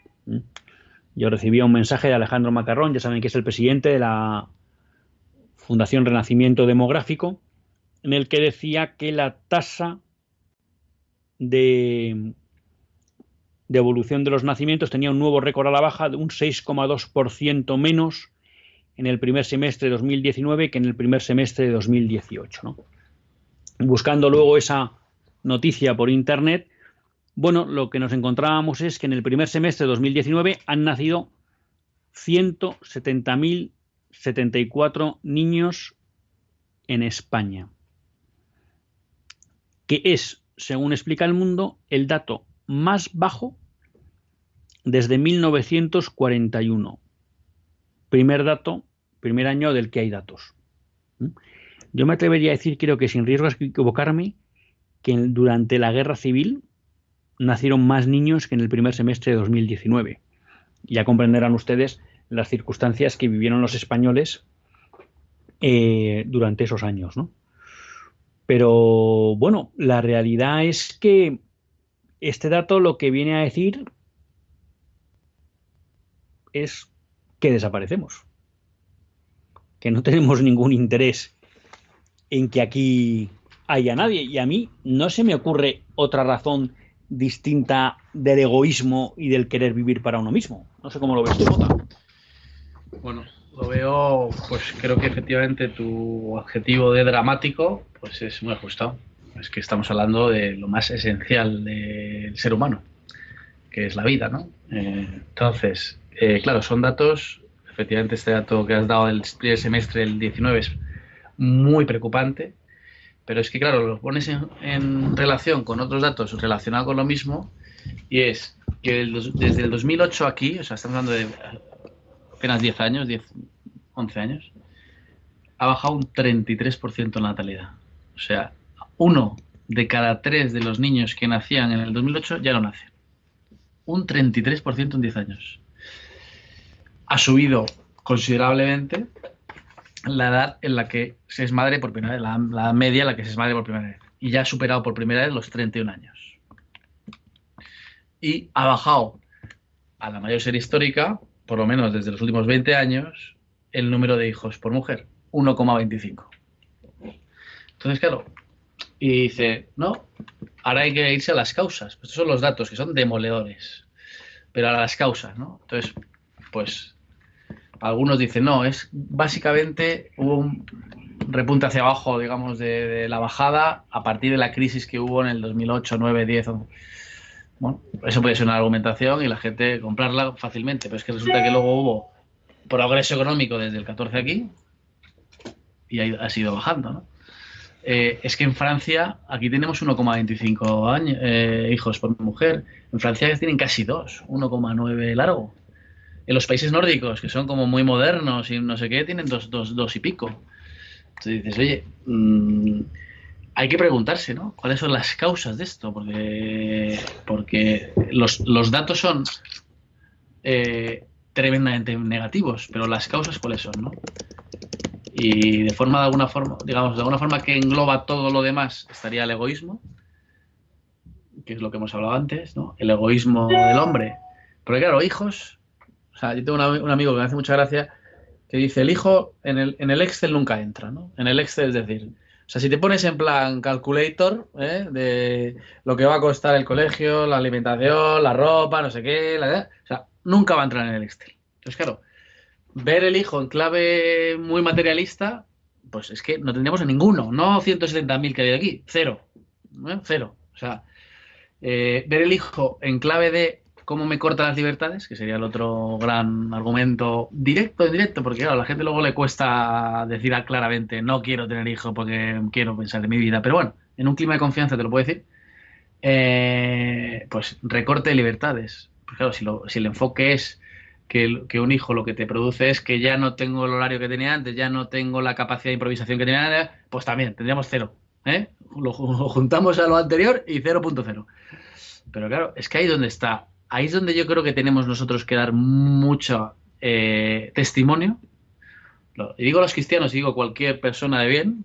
Yo recibía un mensaje de Alejandro Macarrón, ya saben que es el presidente de la Fundación Renacimiento Demográfico, en el que decía que la tasa de de evolución de los nacimientos tenía un nuevo récord a la baja de un 6,2% menos en el primer semestre de 2019 que en el primer semestre de 2018. Buscando luego esa noticia por Internet, bueno, lo que nos encontrábamos es que en el primer semestre de 2019 han nacido 170.074 niños en España, que es, según explica el mundo, el dato más bajo desde 1941. Primer dato, primer año del que hay datos. ¿Mm? Yo me atrevería a decir, creo que sin riesgo de equivocarme, que durante la guerra civil nacieron más niños que en el primer semestre de 2019. Ya comprenderán ustedes las circunstancias que vivieron los españoles eh, durante esos años, ¿no? Pero bueno, la realidad es que este dato lo que viene a decir es que desaparecemos, que no tenemos ningún interés en que aquí haya nadie. Y a mí no se me ocurre otra razón distinta del egoísmo y del querer vivir para uno mismo. No sé cómo lo ves tú. Bueno, lo veo, pues creo que efectivamente tu objetivo de dramático pues es muy ajustado. Es que estamos hablando de lo más esencial del ser humano, que es la vida, ¿no? Eh, entonces, eh, claro, son datos, efectivamente este dato que has dado del primer semestre del 19 es muy preocupante, pero es que, claro, lo pones en, relación con otros datos relacionados con lo mismo y es que desde el 2008 aquí, o sea, estamos hablando de apenas 10 años, 10, 11 años, ha bajado un 33% la natalidad. O sea, uno de cada tres de los niños que nacían en el 2008 ya no nacen. Un 33% en 10 años ha subido considerablemente la edad en la que se es madre por primera vez, la, media en la que se es madre por primera vez. Y ya ha superado por primera vez los 31 años. Y ha bajado a la mayor serie histórica, por lo menos desde los últimos 20 años, el número de hijos por mujer, 1,25. Entonces, claro, y dice, no, ahora hay que irse a las causas. Estos son los datos que son demoledores. pero a las causas, ¿no? Entonces, pues algunos dicen, no, es básicamente hubo un repunte hacia abajo, digamos, de, la bajada a partir de la crisis que hubo en el 2008, 9, 10. Bueno, eso puede ser una argumentación y la gente comprarla fácilmente, pero es que resulta que luego hubo progreso económico desde el 14 aquí y ha, sido bajando. Eh, es que en Francia, aquí tenemos 1,25 años eh, hijos por mujer. En Francia tienen casi 2, 1,9 largo. En los países nórdicos, que son como muy modernos y no sé qué, tienen 2 dos, dos, y pico. Entonces dices, oye, mmm, hay que preguntarse, ¿no? ¿Cuáles son las causas de esto? Porque, porque los, los datos son eh, tremendamente negativos, pero las causas cuáles son, ¿no? Y de forma de alguna forma, digamos, de alguna forma que engloba todo lo demás, estaría el egoísmo, que es lo que hemos hablado antes, ¿no? El egoísmo del hombre. Porque claro, hijos, sea, yo tengo un amigo que me hace mucha gracia que dice, el hijo en el, en el Excel nunca entra, ¿no? En el Excel es decir, o sea, si te pones en plan calculator ¿eh? de lo que va a costar el colegio, la alimentación, la ropa, no sé qué, la, o sea, nunca va a entrar en el Excel. Entonces, claro, ver el hijo en clave muy materialista, pues es que no tendríamos a ninguno, no 170.000 que hay aquí, cero, ¿eh? cero. O sea, eh, ver el hijo en clave de cómo me corta las libertades, que sería el otro gran argumento directo, indirecto, porque claro, a la gente luego le cuesta decir claramente, no quiero tener hijo porque quiero pensar en mi vida, pero bueno, en un clima de confianza te lo puedo decir, eh, pues recorte de libertades. Pues claro, si, si el enfoque es que, un hijo lo que te produce es que ya no tengo el horario que tenía antes, ya no tengo la capacidad de improvisación que tenía antes, pues también tendríamos cero. ¿eh? Lo, juntamos a lo anterior y 0.0. Pero claro, es que ahí donde está, ahí es donde yo creo que tenemos nosotros que dar mucho eh, testimonio. Y digo los cristianos, y digo cualquier persona de bien,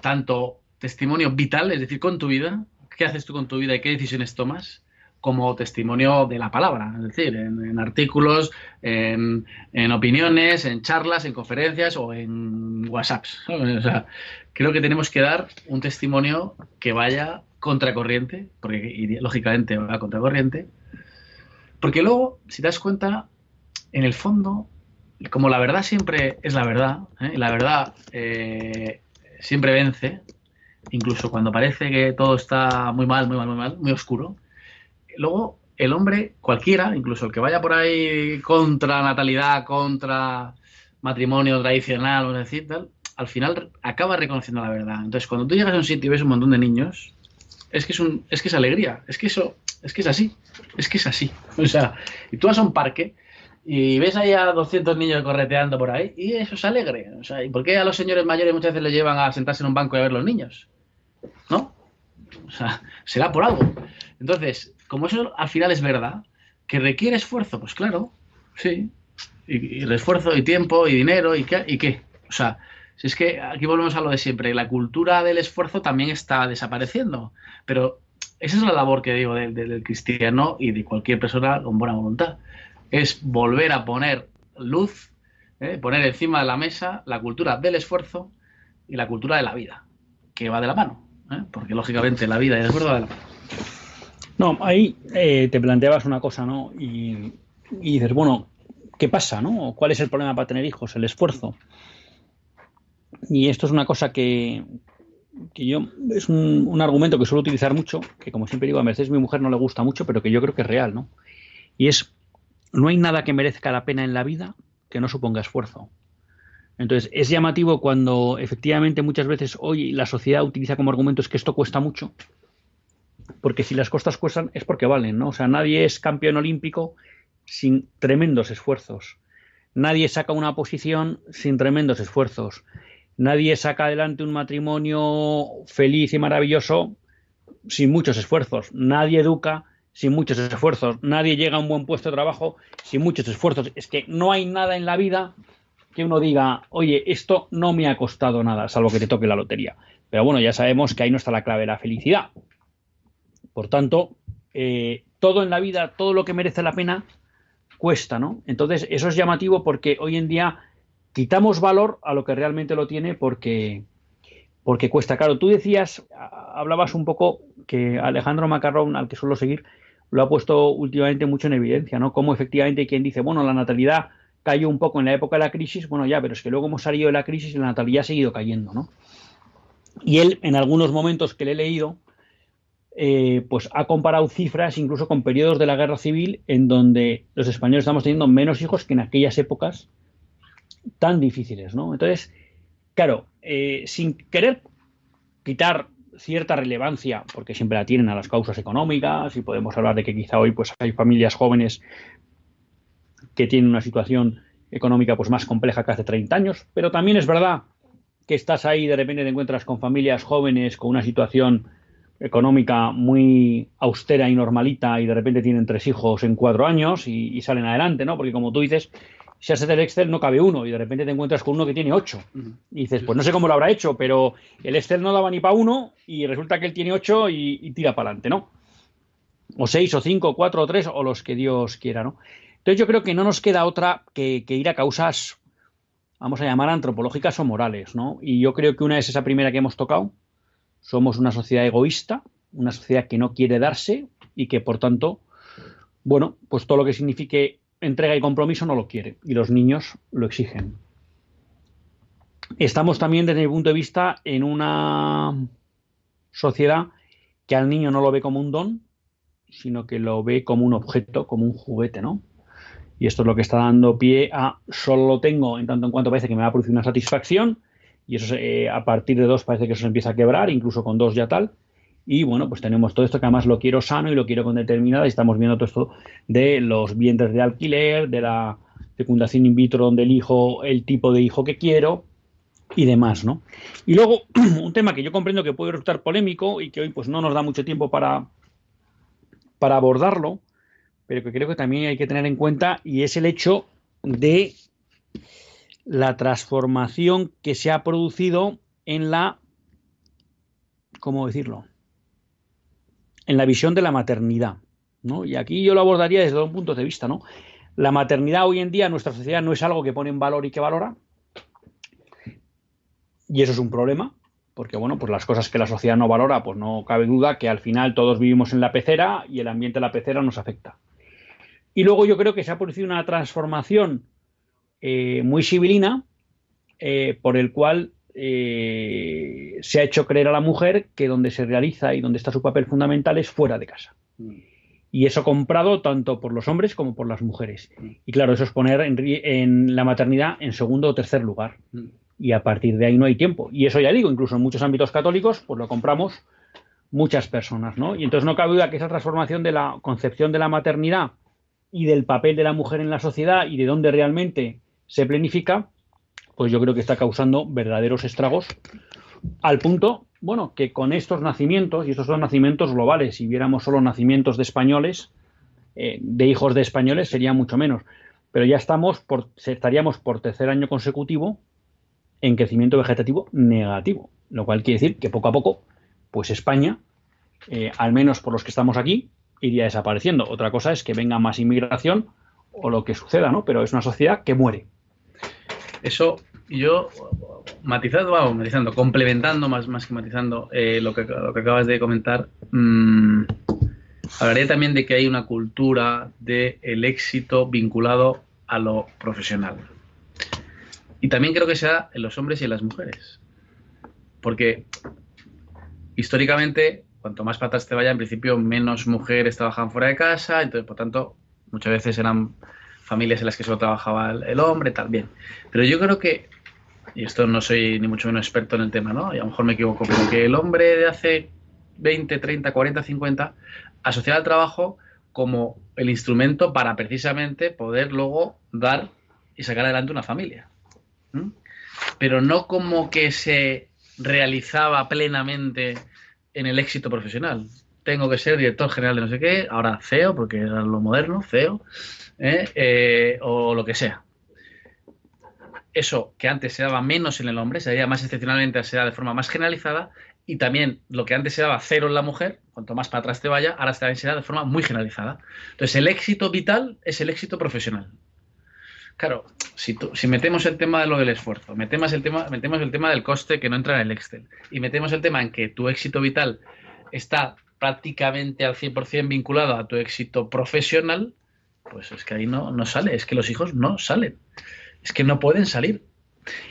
tanto testimonio vital, es decir, con tu vida, qué haces tú con tu vida y qué decisiones tomas, como testimonio de la palabra, es decir, en, artículos, en, opiniones, en charlas, en conferencias o en WhatsApps. O sea, creo que tenemos que dar un testimonio que vaya contracorriente, porque lógicamente va contracorriente, porque luego, si te das cuenta, en el fondo, como la verdad siempre es la verdad, ¿eh? la verdad eh, siempre vence, incluso cuando parece que todo está muy mal, muy mal, muy mal, muy oscuro, luego el hombre, cualquiera, incluso el que vaya por ahí contra natalidad, contra matrimonio tradicional, o decir, tal, al final acaba reconociendo la verdad. Entonces, cuando tú llegas a un sitio y ves un montón de niños, es que es, un, es que es alegría, es que eso, es que es así, es que es así. O sea, y tú vas a un parque y ves ahí a 200 niños correteando por ahí y eso es alegre. O sea, ¿y por qué a los señores mayores muchas veces les llevan a sentarse en un banco y a ver los niños? ¿No? O sea, será por algo. Entonces, como eso al final es verdad, que requiere esfuerzo, pues claro, sí. Y, el esfuerzo y tiempo y dinero y qué, y qué. O sea, si es que aquí volvemos a lo de siempre, la cultura del esfuerzo también está desapareciendo, pero esa es la labor que digo del, cristiano y de cualquier persona con buena voluntad, es volver a poner luz, ¿eh? poner encima de la mesa la cultura del esfuerzo y la cultura de la vida, que va de la mano, ¿eh? porque lógicamente la vida y el esfuerzo va de la mano. No, ahí eh, te planteabas una cosa, ¿no? Y, dices, bueno, ¿qué pasa, no? ¿Cuál es el problema para tener hijos? El esfuerzo. Y esto es una cosa que, que yo es un, argumento que suelo utilizar mucho, que como siempre digo, a Mercedes mi mujer no le gusta mucho, pero que yo creo que es real, ¿no? Y es, no hay nada que merezca la pena en la vida que no suponga esfuerzo. Entonces, es llamativo cuando efectivamente muchas veces hoy la sociedad utiliza como argumento que esto cuesta mucho, porque si las costas cuestan es porque valen, ¿no? O sea, nadie es campeón olímpico sin tremendos esfuerzos. Nadie saca una posición sin tremendos esfuerzos. Nadie saca adelante un matrimonio feliz y maravilloso sin muchos esfuerzos. Nadie educa sin muchos esfuerzos. Nadie llega a un buen puesto de trabajo sin muchos esfuerzos. Es que no hay nada en la vida que uno diga, oye, esto no me ha costado nada, salvo que te toque la lotería. Pero bueno, ya sabemos que ahí no está la clave de la felicidad. Por tanto, eh, todo en la vida, todo lo que merece la pena, cuesta, ¿no? Entonces, eso es llamativo porque hoy en día quitamos valor a lo que realmente lo tiene porque, porque cuesta. Claro, tú decías, hablabas un poco que Alejandro Macarrón, al que suelo seguir, lo ha puesto últimamente mucho en evidencia, ¿no? Como efectivamente quien dice, bueno, la natalidad cayó un poco en la época de la crisis, bueno, ya, pero es que luego hemos salido de la crisis y la natalidad ha seguido cayendo, ¿no? Y él, en algunos momentos que le he leído, eh, pues ha comparado cifras incluso con periodos de la guerra civil en donde los españoles estamos teniendo menos hijos que en aquellas épocas tan difíciles, ¿no? Entonces, claro, eh, sin querer quitar cierta relevancia, porque siempre la tienen a las causas económicas, y podemos hablar de que quizá hoy pues hay familias jóvenes que tienen una situación económica pues más compleja que hace 30 años, pero también es verdad que estás ahí de repente te encuentras con familias jóvenes con una situación económica muy austera y normalita y de repente tienen tres hijos en cuatro años y, salen adelante, ¿no? Porque como tú dices, si haces el Excel no cabe uno y de repente te encuentras con uno que tiene ocho. Y dices, pues no sé cómo lo habrá hecho, pero el Excel no daba ni para uno y resulta que él tiene ocho y, tira para adelante, ¿no? O seis, o cinco, o cuatro, o tres, o los que Dios quiera, ¿no? Entonces yo creo que no nos queda otra que, que ir a causas, vamos a llamar antropológicas o morales, ¿no? Y yo creo que una es esa primera que hemos tocado, somos una sociedad egoísta, una sociedad que no quiere darse y que, por tanto, bueno, pues todo lo que signifique entrega y compromiso no lo quiere y los niños lo exigen. Estamos también, desde mi punto de vista, en una sociedad que al niño no lo ve como un don, sino que lo ve como un objeto, como un juguete, ¿no? Y esto es lo que está dando pie a solo lo tengo en tanto en cuanto parece que me va a producir una satisfacción y eso eh, a partir de dos parece que eso se empieza a quebrar, incluso con dos ya tal. Y bueno, pues tenemos todo esto que además lo quiero sano y lo quiero con determinada. Y estamos viendo todo esto de los vientres de alquiler, de la fecundación in vitro donde elijo el tipo de hijo que quiero y demás, ¿no? Y luego, un tema que yo comprendo que puede resultar polémico y que hoy pues no nos da mucho tiempo para, para abordarlo, pero que creo que también hay que tener en cuenta y es el hecho de la transformación que se ha producido en la, ¿cómo decirlo? En la visión de la maternidad. ¿no? Y aquí yo lo abordaría desde dos puntos de vista. ¿no? La maternidad hoy en día en nuestra sociedad no es algo que pone en valor y que valora. Y eso es un problema, porque bueno, pues las cosas que la sociedad no valora, pues no cabe duda que al final todos vivimos en la pecera y el ambiente de la pecera nos afecta. Y luego yo creo que se ha producido una transformación eh, muy civilina, eh, por el cual eh, se ha hecho creer a la mujer que donde se realiza y donde está su papel fundamental es fuera de casa. Mm. Y eso comprado tanto por los hombres como por las mujeres. Mm. Y claro, eso es poner en, la maternidad en segundo o tercer lugar. Mm. Y a partir de ahí no hay tiempo. Y eso ya digo, incluso en muchos ámbitos católicos, pues lo compramos muchas personas, ¿no? Y entonces no cabe duda que esa transformación de la concepción de la maternidad y del papel de la mujer en la sociedad y de dónde realmente se planifica, pues yo creo que está causando verdaderos estragos al punto, bueno, que con estos nacimientos, y estos son nacimientos globales, si viéramos solo nacimientos de españoles, eh, de hijos de españoles, sería mucho menos. Pero ya estamos, por, estaríamos por tercer año consecutivo en crecimiento vegetativo negativo, lo cual quiere decir que poco a poco, pues España, eh, al menos por los que estamos aquí, iría desapareciendo. Otra cosa es que venga más inmigración o lo que suceda, ¿no? Pero es una sociedad que muere. Eso yo matizando, vamos, matizando, complementando más, más que matizando eh, lo, que, lo que acabas de comentar, mmm, hablaré también de que hay una cultura del el éxito vinculado a lo profesional. Y también creo que sea en los hombres y en las mujeres. Porque históricamente, cuanto más patas te vaya, en principio menos mujeres trabajan fuera de casa, entonces por tanto muchas veces eran familias en las que solo trabajaba el, hombre, tal, bien. Pero yo creo que, y esto no soy ni mucho menos experto en el tema, ¿no? Y a lo mejor me equivoco, pero que el hombre de hace 20, 30, 40, 50 asociaba al trabajo como el instrumento para precisamente poder luego dar y sacar adelante una familia. Pero no como que se realizaba plenamente en el éxito profesional. Tengo que ser director general de no sé qué, ahora CEO, porque era lo moderno, CEO, ¿eh? Eh, o lo que sea. Eso que antes se daba menos en el hombre, se daría más excepcionalmente, se da de forma más generalizada, y también lo que antes se daba cero en la mujer, cuanto más para atrás te vaya, ahora también se da de forma muy generalizada. Entonces, el éxito vital es el éxito profesional. Claro, si, si metemos el tema de lo del esfuerzo, metemos el, tema, metemos el tema del coste que no entra en el Excel, y metemos el tema en que tu éxito vital está prácticamente al 100% vinculado a tu éxito profesional, pues es que ahí no, no sale, es que los hijos no salen, es que no pueden salir.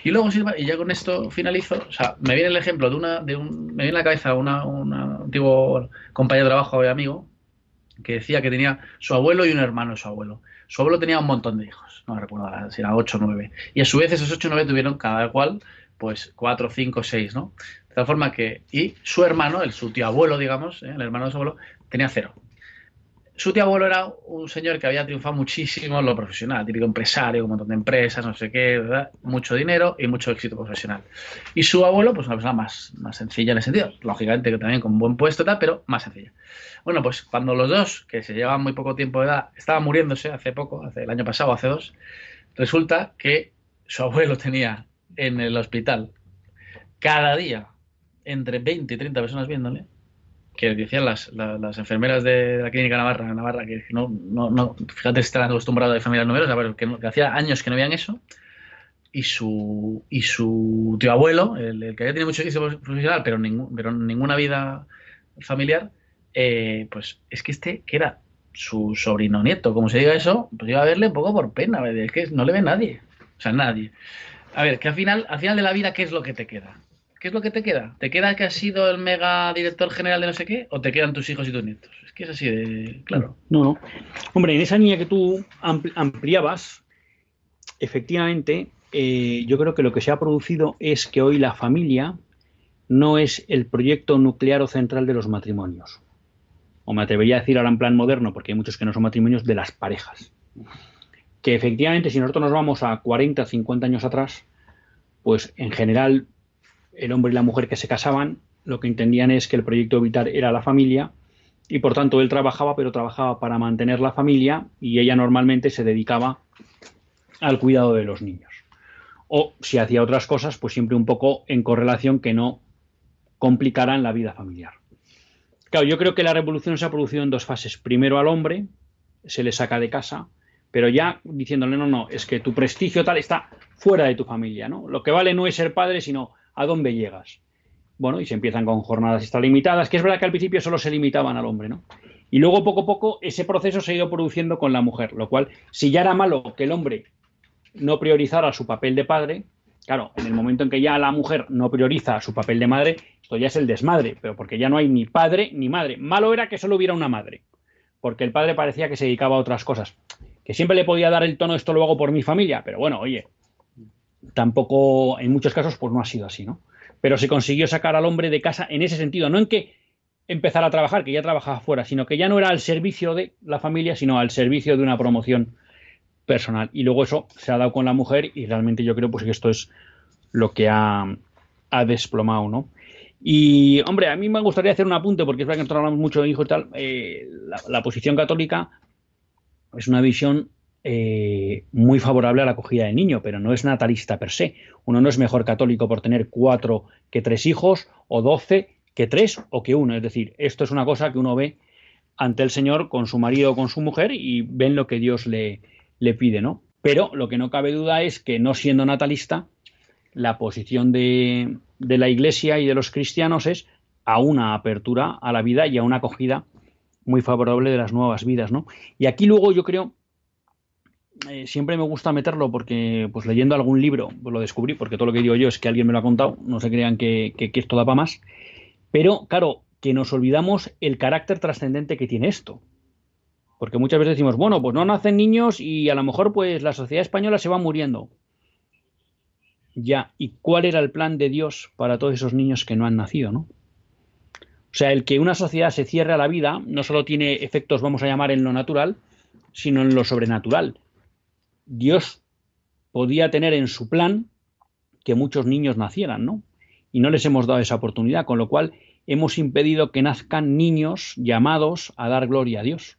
Y luego, y ya con esto finalizo, o sea, me viene el ejemplo de una, de un, me viene la cabeza una, un antiguo compañero de trabajo, amigo, que decía que tenía su abuelo y un hermano de su abuelo. Su abuelo tenía un montón de hijos, no recuerdo si era 8 o 9. Y a su vez esos 8 o 9 tuvieron cada cual, pues 4, 5, 6, ¿no? De tal forma que, y su hermano, el su tío abuelo, digamos, ¿eh? el hermano de su abuelo, tenía cero su tío abuelo era un señor que había triunfado muchísimo en lo profesional, típico empresario, un montón de empresas, no sé qué, mucho dinero y mucho éxito profesional. Y su abuelo, pues una persona más, más sencilla en ese sentido, lógicamente que también con buen puesto, tal, pero más sencilla. Bueno, pues cuando los dos, que se llevaban muy poco tiempo de edad, estaban muriéndose hace poco, hace el año pasado, hace dos, resulta que su abuelo tenía en el hospital cada día entre 20 y 30 personas viéndole que decían las, enfermeras de la clínica Navarra, Navarra que no, no, no fíjate, están acostumbrados a familias numerosas, que, que, hacía años que no veían eso. Y su, y su tío abuelo, el, que había tenido mucho éxito profesional, pero, ningún, pero ninguna vida familiar, eh, pues es que este, que era su sobrino nieto, como se diga eso, pues iba a verle un poco por pena, es que no le ve nadie. O sea, nadie. A ver, que al final, al final de la vida, ¿qué es lo que te queda? ¿Qué es lo que te queda? ¿Te queda que has sido el mega director general de no sé qué? ¿O te quedan tus hijos y tus nietos? Es que es así de claro. No, no. Hombre, en esa línea que tú ampliabas, efectivamente, eh, yo creo que lo que se ha producido es que hoy la familia no es el proyecto nuclear o central de los matrimonios. O me atrevería a decir ahora en plan moderno, porque hay muchos que no son matrimonios, de las parejas. Que efectivamente, si nosotros nos vamos a 40, 50 años atrás, pues en general el hombre y la mujer que se casaban lo que entendían es que el proyecto vital era la familia y por tanto él trabajaba, pero trabajaba para mantener la familia y ella normalmente se dedicaba al cuidado de los niños. O si hacía otras cosas, pues siempre un poco en correlación que no complicaran la vida familiar. Claro, yo creo que la revolución se ha producido en dos fases. Primero al hombre, se le saca de casa, pero ya diciéndole, no, no, es que tu prestigio tal está fuera de tu familia, ¿no? Lo que vale no es ser padre, sino a dónde llegas. Bueno, y se empiezan con jornadas extralimitadas, que es verdad que al principio solo se limitaban al hombre, ¿no? Y luego poco a poco ese proceso se ha ido produciendo con la mujer, lo cual, si ya era malo que el hombre no priorizara su papel de padre, claro, en el momento en que ya la mujer no prioriza su papel de madre, esto ya es el desmadre, pero porque ya no hay ni padre ni madre. Malo era que solo hubiera una madre, porque el padre parecía que se dedicaba a otras cosas. Que siempre le podía dar el tono, esto lo hago por mi familia, pero bueno, oye, tampoco en muchos casos pues no ha sido así, ¿no? Pero se consiguió sacar al hombre de casa en ese sentido, no en que empezara a trabajar, que ya trabajaba fuera, sino que ya no era al servicio de la familia, sino al servicio de una promoción personal. Y luego eso se ha dado con la mujer y realmente yo creo pues que esto es lo que ha, desplomado, ¿no? Y, hombre, a mí me gustaría hacer un apunte, porque es verdad que nosotros hablamos mucho de hijos y tal, eh, la posición católica es una visión eh, muy favorable a la acogida del niño, pero no es natalista per se. Uno no es mejor católico por tener cuatro que tres hijos, o doce que tres o que uno. Es decir, esto es una cosa que uno ve ante el Señor con su marido o con su mujer y ven lo que Dios le, le pide, ¿no? Pero lo que no cabe duda es que no siendo natalista, la posición de, de la Iglesia y de los cristianos es a una apertura a la vida y a una acogida muy favorable de las nuevas vidas, ¿no? Y aquí luego yo creo eh, siempre me gusta meterlo porque, pues leyendo algún libro, pues, lo descubrí, porque todo lo que digo yo es que alguien me lo ha contado, no se crean que, esto da para más. Pero, claro, que nos olvidamos el carácter trascendente que tiene esto. Porque muchas veces decimos, bueno, pues no nacen niños y a lo mejor pues la sociedad española se va muriendo. Ya, ¿y cuál era el plan de Dios para todos esos niños que no han nacido, no? O sea, el que una sociedad se cierre a la vida no solo tiene efectos, vamos a llamar, en lo natural, sino en lo sobrenatural. Dios podía tener en su plan que muchos niños nacieran, ¿no? Y no les hemos dado esa oportunidad, con lo cual hemos impedido que nazcan niños llamados a dar gloria a Dios.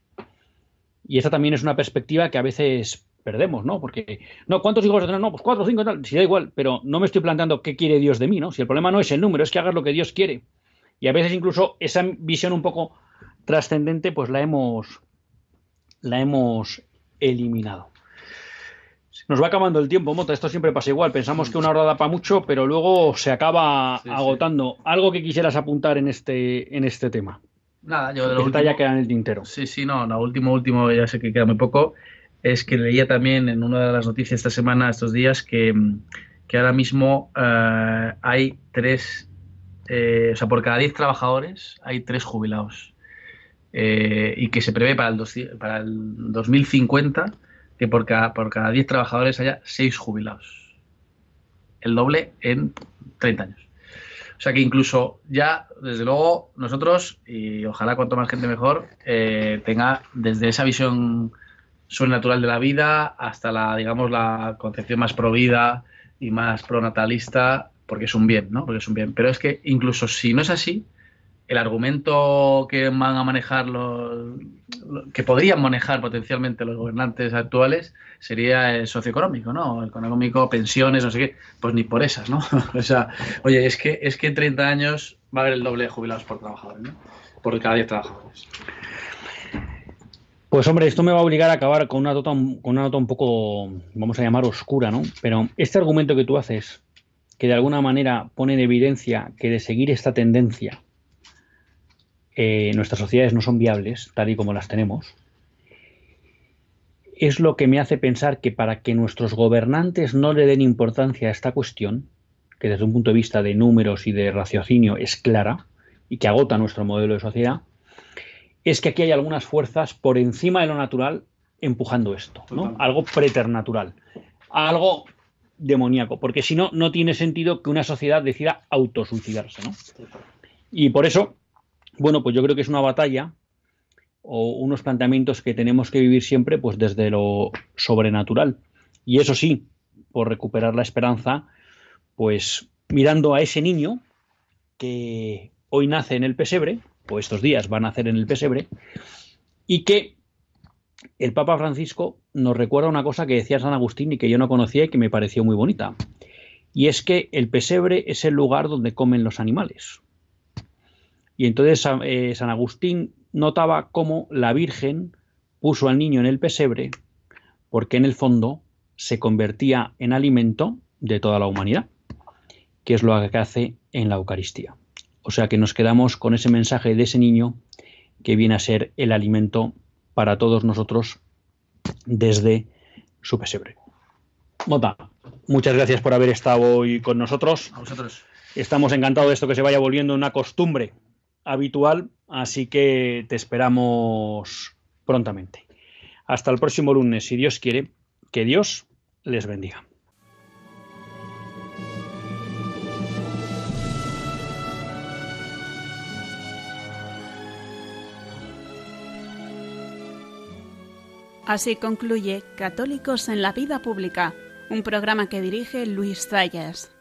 Y esta también es una perspectiva que a veces perdemos, ¿no? Porque, no, ¿cuántos hijos tener? No, pues cuatro, cinco, tal, si da igual, pero no me estoy planteando qué quiere Dios de mí, ¿no? Si el problema no es el número, es que hagas lo que Dios quiere. Y a veces incluso esa visión un poco trascendente, pues la hemos, la hemos eliminado. Nos va acabando el tiempo, Mota. Esto siempre pasa igual. Pensamos que una hora da para mucho, pero luego se acaba agotando. Algo que quisieras apuntar en este, en este tema. Nada, yo de lo último... ya queda en el tintero. Sí, sí, no, lo último, último, ya sé que queda muy poco, es que leía también en una de las noticias esta semana, estos días, que, que ahora mismo eh, hay tres, eh, o sea, por cada 10 trabajadores hay tres jubilados. Eh, y que se prevé para el, dos- para el 2050 que por cada, por cada 10 trabajadores haya 6 jubilados. El doble en 30 años. O sea que incluso ya, desde luego, nosotros, y ojalá cuanto más gente mejor, eh, tenga desde esa visión sobrenatural de la vida hasta la, digamos, la concepción más pro vida y más pronatalista, porque es un bien, ¿no? Porque es un bien. Pero es que incluso si no es así, el argumento que van a manejar los lo- que podrían manejar potencialmente los gobernantes actuales sería el socioeconómico, ¿no? El económico, pensiones, no sé qué, pues ni por esas, ¿no? o sea, oye, es que es que en 30 años va a haber el doble de jubilados por trabajador, ¿no? Por cada 10 trabajadores. Pues hombre, esto me va a obligar a acabar con una nota, con una nota un poco, vamos a llamar oscura, ¿no? Pero este argumento que tú haces, que de alguna manera pone en evidencia que de seguir esta tendencia eh, nuestras sociedades no son viables, tal y como las tenemos, es lo que me hace pensar que para que nuestros gobernantes no le den importancia a esta cuestión, que desde un punto de vista de números y de raciocinio es clara y que agota nuestro modelo de sociedad, es que aquí hay algunas fuerzas por encima de lo natural empujando esto, ¿no? Algo preternatural, algo demoníaco, porque si no, no tiene sentido que una sociedad decida autosuicidarse, ¿no? Y por eso, bueno, pues yo creo que es una batalla o unos planteamientos que tenemos que vivir siempre pues desde lo sobrenatural. Y eso sí, por recuperar la esperanza, pues mirando a ese niño que hoy nace en el pesebre, o estos días va a nacer en el pesebre, y que el Papa Francisco nos recuerda una cosa que decía San Agustín y que yo no conocía y que me pareció muy bonita. Y es que el pesebre es el lugar donde comen los animales. Y entonces San- eh, San Agustín notaba cómo la Virgen puso al niño en el pesebre porque en el fondo se convertía en alimento de toda la humanidad, que es lo que hace en la Eucaristía. O sea que nos quedamos con ese mensaje de ese niño que viene a ser el alimento para todos nosotros desde su pesebre. Mota, muchas gracias por haber estado hoy con nosotros. A vosotros. Estamos encantados de esto que se vaya volviendo una costumbre habitual, así que te esperamos prontamente. Hasta el próximo lunes, si Dios quiere, que Dios les bendiga. Así concluye Católicos en la Vida Pública, un programa que dirige Luis Zayas.